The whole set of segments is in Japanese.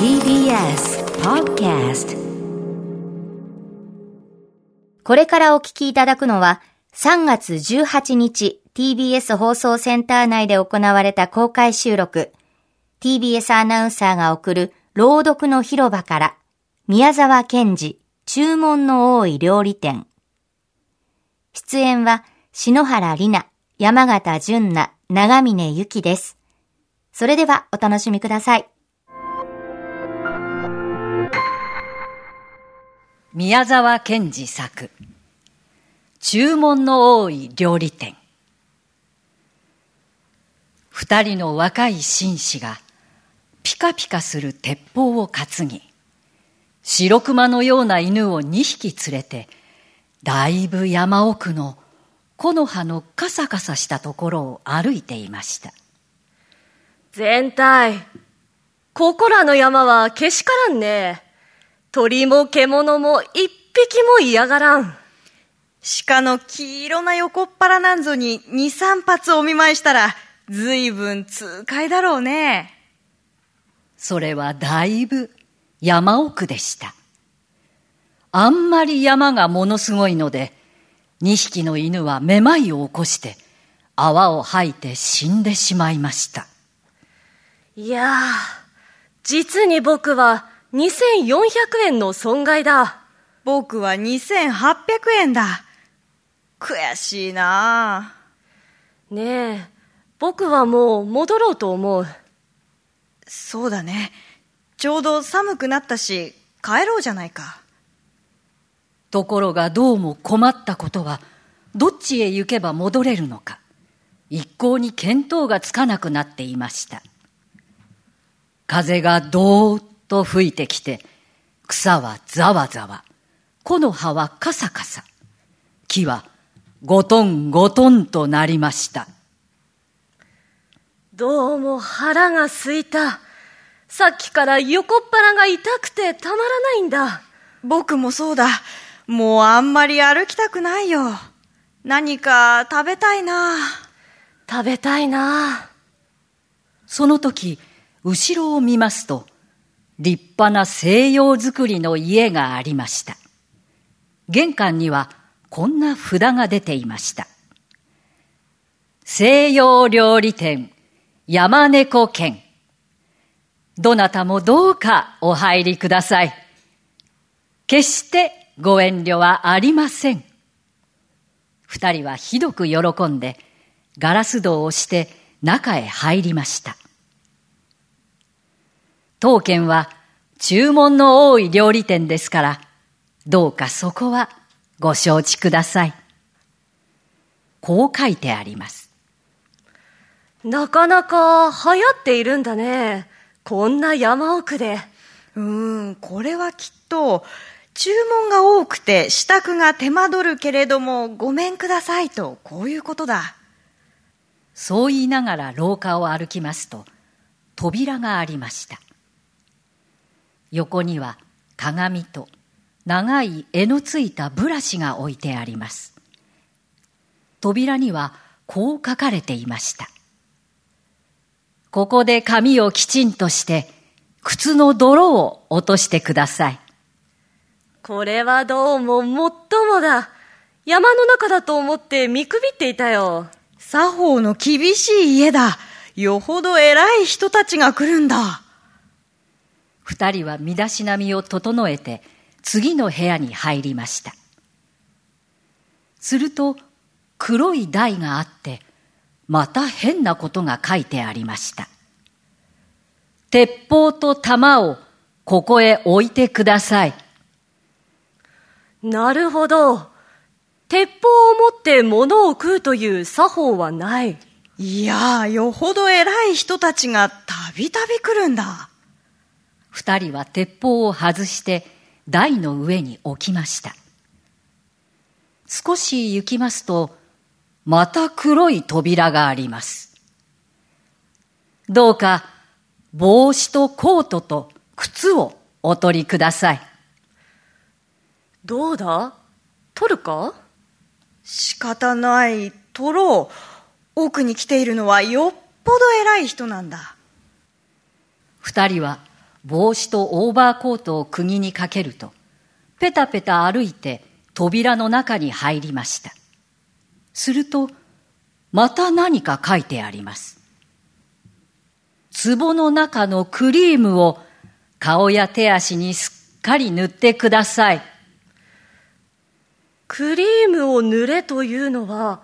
TBS Podcast これからお聞きいただくのは3月18日 TBS 放送センター内で行われた公開収録 TBS アナウンサーが送る朗読の広場から宮沢賢治注文の多い料理店出演は篠原里奈、山形純奈、長峰ゆきです。それではお楽しみください。宮沢賢治作。注文の多い料理店。二人の若い紳士がピカピカする鉄砲を担ぎ白熊のような犬を二匹連れてだいぶ山奥の木の葉のカサカサしたところを歩いていました。全体。ここらの山はけしからんね。鳥も獣も一匹も嫌がらん。鹿の黄色な横っ腹なんぞに二三発お見舞いしたら随分痛快だろうね。それはだいぶ山奥でした。あんまり山がものすごいので、二匹の犬はめまいを起こして、泡を吐いて死んでしまいました。いやあ、実に僕は2400円の損害だ。僕は2800円だ。悔しいなねえ、僕はもう戻ろうと思う。そうだね。ちょうど寒くなったし、帰ろうじゃないか。ところがどうも困ったことはどっちへ行けば戻れるのか一向に見当がつかなくなっていました風がどーっと吹いてきて草はざわざわ木の葉はカサカサ木はゴトンゴトンとなりましたどうも腹がすいたさっきから横っ腹が痛くてたまらないんだ僕もそうだもうあんまり歩きたくないよ。何か食べたいな。食べたいな。その時、後ろを見ますと、立派な西洋造りの家がありました。玄関にはこんな札が出ていました。西洋料理店山猫犬。どなたもどうかお入りください。決してご遠慮はありません。二人はひどく喜んで、ガラス戸をして中へ入りました。当軒は注文の多い料理店ですから、どうかそこはご承知ください。こう書いてあります。なかなか流行っているんだね。こんな山奥で。うーん、これはきっと注文が多くて支度が手間取るけれどもごめんくださいとこういうことだそう言いながら廊下を歩きますと扉がありました横には鏡と長い柄のついたブラシが置いてあります扉にはこう書かれていましたここで髪をきちんとして靴の泥を落としてくださいこれはどうももっともだ。山の中だと思って見くびっていたよ。作法の厳しい家だ。よほど偉い人たちが来るんだ。二人は身だしなみを整えて次の部屋に入りました。すると黒い台があってまた変なことが書いてありました。鉄砲と弾をここへ置いてください。なるほど。鉄砲を持って物を食うという作法はない。いやよほど偉い人たちがたびたび来るんだ。二人は鉄砲を外して台の上に置きました。少し行きますと、また黒い扉があります。どうか帽子とコートと靴をお取りください。どうだ？取るか？仕方ない、取ろう。奥に来ているのはよっぽど偉い人なんだ。二人は帽子とオーバーコートを釘にかけると、ペタペタ歩いて扉の中に入りました。すると、また何か書いてあります。壺の中のクリームを顔や手足にすっかり塗ってください。クリームを塗れというのは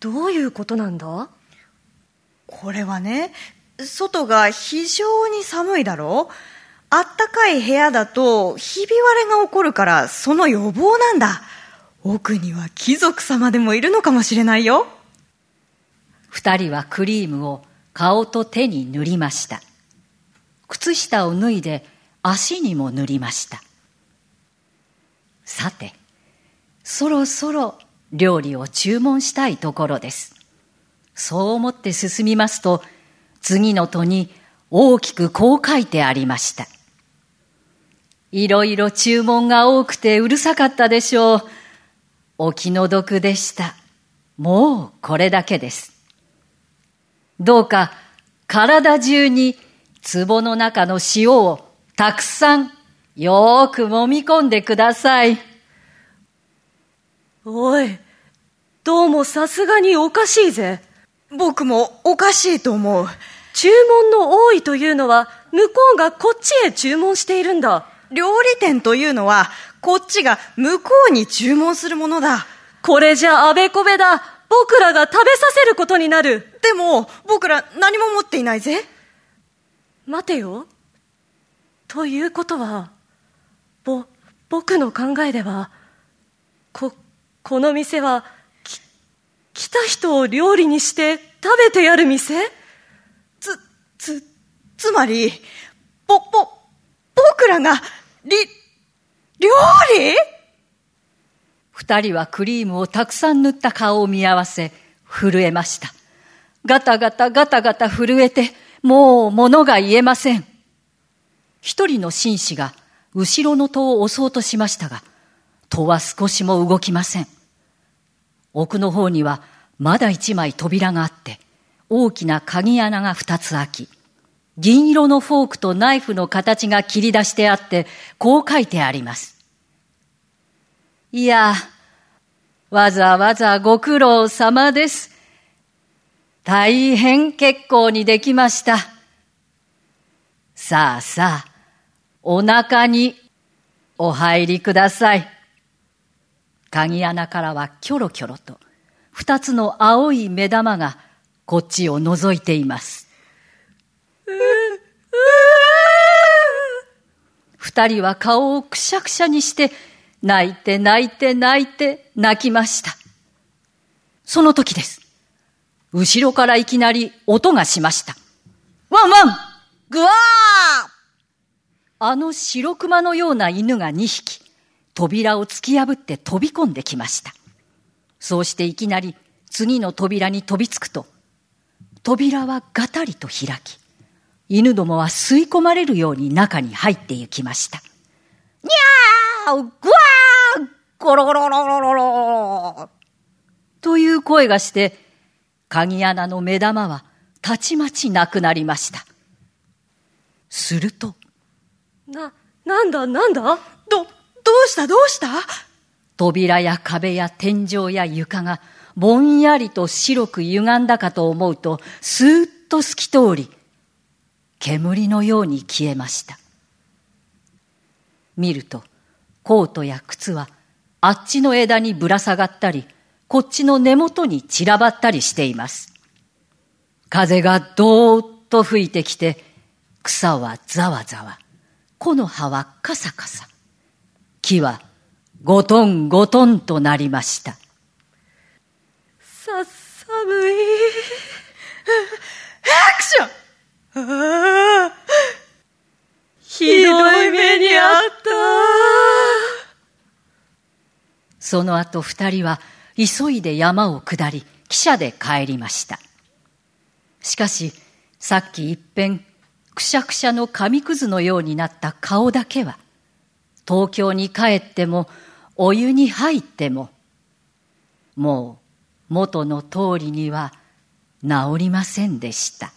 どういうことなんだ？これはね、外が非常に寒いだろうあったかい部屋だとひび割れが起こるからその予防なんだ。奥には貴族様でもいるのかもしれないよ。二人はクリームを顔と手に塗りました。靴下を脱いで足にも塗りました。さて、そろそろ料理を注文したいところです。そう思って進みますと、次の戸に大きくこう書いてありました。いろいろ注文が多くてうるさかったでしょう。お気の毒でした。もうこれだけです。どうか体中に壺の中の塩をたくさんよーく揉み込んでください。おい、どうもさすがにおかしいぜ。僕もおかしいと思う。注文の多いというのは向こうがこっちへ注文しているんだ。料理店というのは、こっちが向こうに注文するものだ。これじゃあべこべだ。僕らが食べさせることになる。でも、僕ら何も持っていないぜ。待てよ。ということは、ぼ、僕の考えでは、こ、この店は、き、来た人を料理にして食べてやる店？つ、つ、つまり、ぼ、ぼ、僕らが、り、料理？二人はクリームをたくさん塗った顔を見合わせ、震えました。ガタガタガタガタ震えて、もう物が言えません。一人の紳士が後ろの戸を押そうとしましたが、戸は少しも動きません。奥の方にはまだ一枚扉があって、大きな鍵穴が二つ開き、銀色のフォークとナイフの形が切り出してあって、こう書いてあります。いや、わざわざご苦労様です。大変結構にできました。さあさあ、お腹にお入りください。鍵穴からはキョロキョロと二つの青い目玉がこっちを覗いています。二人は顔をくしゃくしゃにして、泣いて泣いて泣いて泣きました。その時です。後ろからいきなり音がしました。ワンワングワーあの白熊のような犬が二匹、扉を突き破って飛び込んできました。そうしていきなり次の扉に飛びつくと、扉はガタリと開き、犬どもは吸い込まれるように中に入って行きました。にゃーぐわーゴロゴロゴロロロという声がして、鍵穴の目玉はたちまちなくなりました。すると、な、なんだなんだ、うした？どうした？扉や壁や天井や床がぼんやりと白く歪んだかと思うと、スーッと透き通り、煙のように消えました。見ると、コートや靴は、あっちの枝にぶら下がったり、こっちの根元に散らばったりしています。風がどーっと吹いてきて、草はざわざわ、木の葉はカサカサ、木はゴトンゴトンとなりました。さ、寒い。アクションひどい目にあった。その後二人は急いで山を下り、汽車で帰りました。しかし、さっき一遍、くしゃくしゃの紙くずのようになった顔だけは、東京に帰っても、お湯に入っても、もう元の通りには治りませんでした。